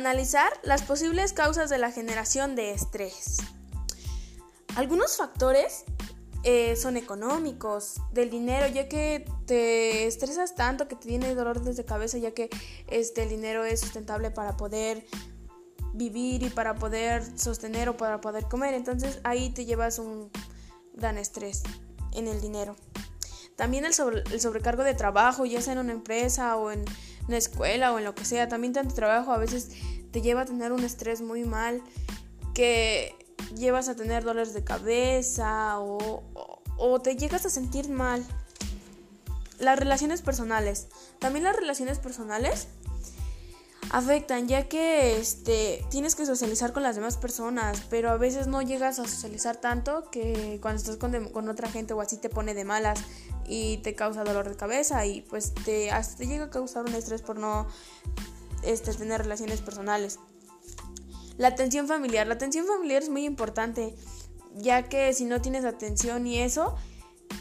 Analizar las posibles causas de la generación de estrés. Algunos factores eh, son económicos, del dinero, ya que te estresas tanto que te tiene dolor desde cabeza, ya que este, dinero es sustentable para poder vivir y para poder sostener o para poder comer. Entonces ahí te llevas un gran estrés en el dinero. También el, el sobrecargo de trabajo, ya sea en una empresa o en una escuela o en lo que sea. También tanto trabajo a veces te lleva a tener un estrés muy mal que llevas a tener dolores de cabeza o, o, te llegas a sentir mal. Las relaciones personales. También las relaciones personales afectan ya que este tienes que socializar con las demás personas pero a veces no llegas a socializar tanto que cuando estás con, con, otra gente o así te pone de malas y te causa dolor de cabeza y pues te hasta llega a causar un estrés por no este, tener relaciones personales la atención familiar. La atención familiar es muy importante, ya que si no tienes atención y eso,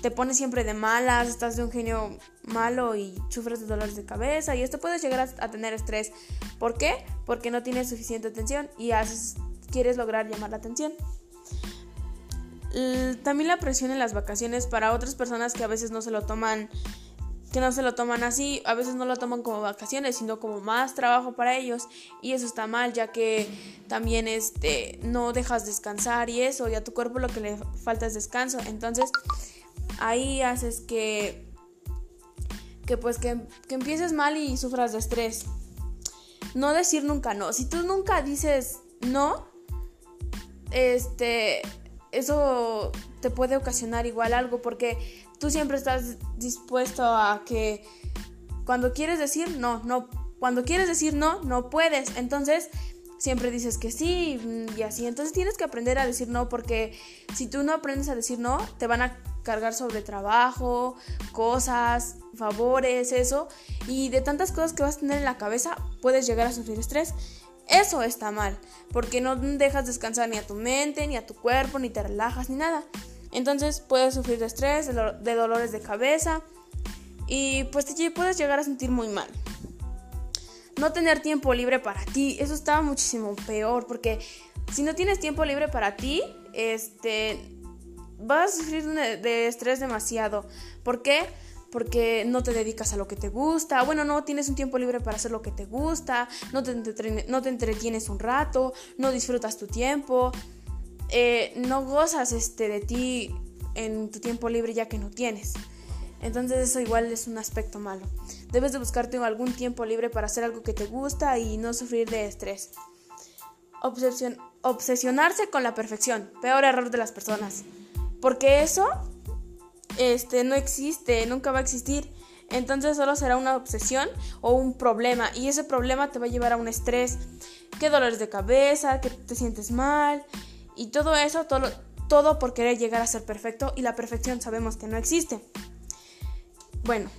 te pones siempre de malas, estás de un genio malo y sufres de dolores de cabeza y esto puedes llegar a, tener estrés. ¿Por qué? Porque no tienes suficiente atención y haces, quieres lograr llamar la atención. También la presión en las vacaciones para otras personas que a veces no se lo toman que no se lo toman así, a veces no lo toman como vacaciones, sino como más trabajo para ellos y eso está mal ya que también este no dejas descansar y eso, y a tu cuerpo lo que le falta es descanso, entonces ahí haces que que pues que, que empieces mal y sufras de estrés. No decir nunca no, si tú nunca dices no, este eso te puede ocasionar igual algo porque tú siempre estás dispuesto a que cuando quieres decir no, no, cuando quieres decir no, no puedes. Entonces, siempre dices que sí y así. Entonces tienes que aprender a decir no porque si tú no aprendes a decir no, te van a cargar sobre trabajo, cosas, favores, eso. Y de tantas cosas que vas a tener en la cabeza, puedes llegar a sufrir estrés. Eso está mal, porque no dejas descansar ni a tu mente, ni a tu cuerpo, ni te relajas, ni nada. Entonces puedes sufrir de estrés, de dolores de cabeza y pues te puedes llegar a sentir muy mal. No tener tiempo libre para ti, eso está muchísimo peor porque si no tienes tiempo libre para ti, este vas a sufrir de estrés demasiado. ¿Por qué? Porque no te dedicas a lo que te gusta, bueno, no tienes un tiempo libre para hacer lo que te gusta, no te, entretienes un rato, no disfrutas tu tiempo, eh, no gozas este, de ti en tu tiempo libre ya que no tienes. Entonces eso igual es un aspecto malo. Debes de buscarte algún tiempo libre para hacer algo que te gusta y no sufrir de estrés. obsesionarse con la perfección. Peor error de las personas. Porque eso este, no existe, nunca va a existir. Entonces solo será una obsesión o un problema. Y ese problema te va a llevar a un estrés. Que dolores de cabeza, que te sientes mal, y todo eso, todo, todo por querer llegar a ser perfecto y la perfección sabemos que no existe. Bueno,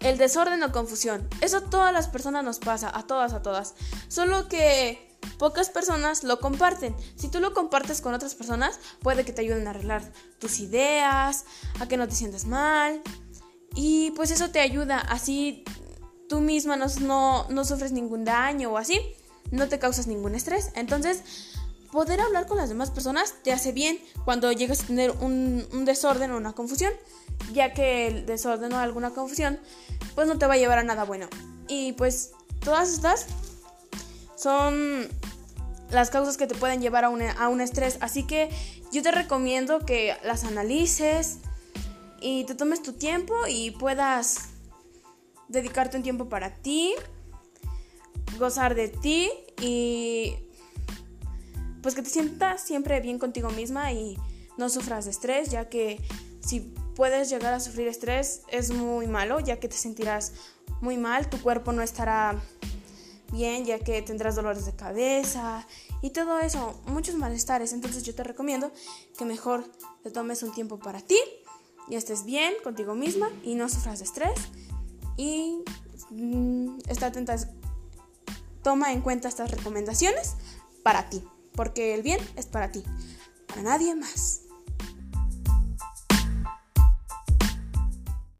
el desorden o confusión. Eso a todas las personas nos pasa, a todas, a todas. Solo que pocas personas lo comparten. Si tú lo compartes con otras personas, puede que te ayuden a arreglar tus ideas, a que no te sientas mal. Y pues eso te ayuda. Así tú misma no, no, no sufres ningún daño o así. No te causas ningún estrés. Entonces, poder hablar con las demás personas te hace bien cuando llegas a tener un, desorden o una confusión, ya que el desorden o alguna confusión pues no te va a llevar a nada bueno. Y pues todas estas son las causas que te pueden llevar a un, a un estrés, así que yo te recomiendo que las analices y te tomes tu tiempo y puedas dedicarte un tiempo para ti, gozar de ti y pues que te sientas siempre bien contigo misma y no sufras de estrés, ya que si puedes llegar a sufrir estrés es muy malo, ya que te sentirás muy mal, tu cuerpo no estará bien, ya que tendrás dolores de cabeza y todo eso, muchos malestares. Entonces yo te recomiendo que mejor te tomes un tiempo para ti y estés bien contigo misma y no sufras de estrés y mm, está atenta, toma en cuenta estas recomendaciones para ti porque el bien es para ti, para nadie más.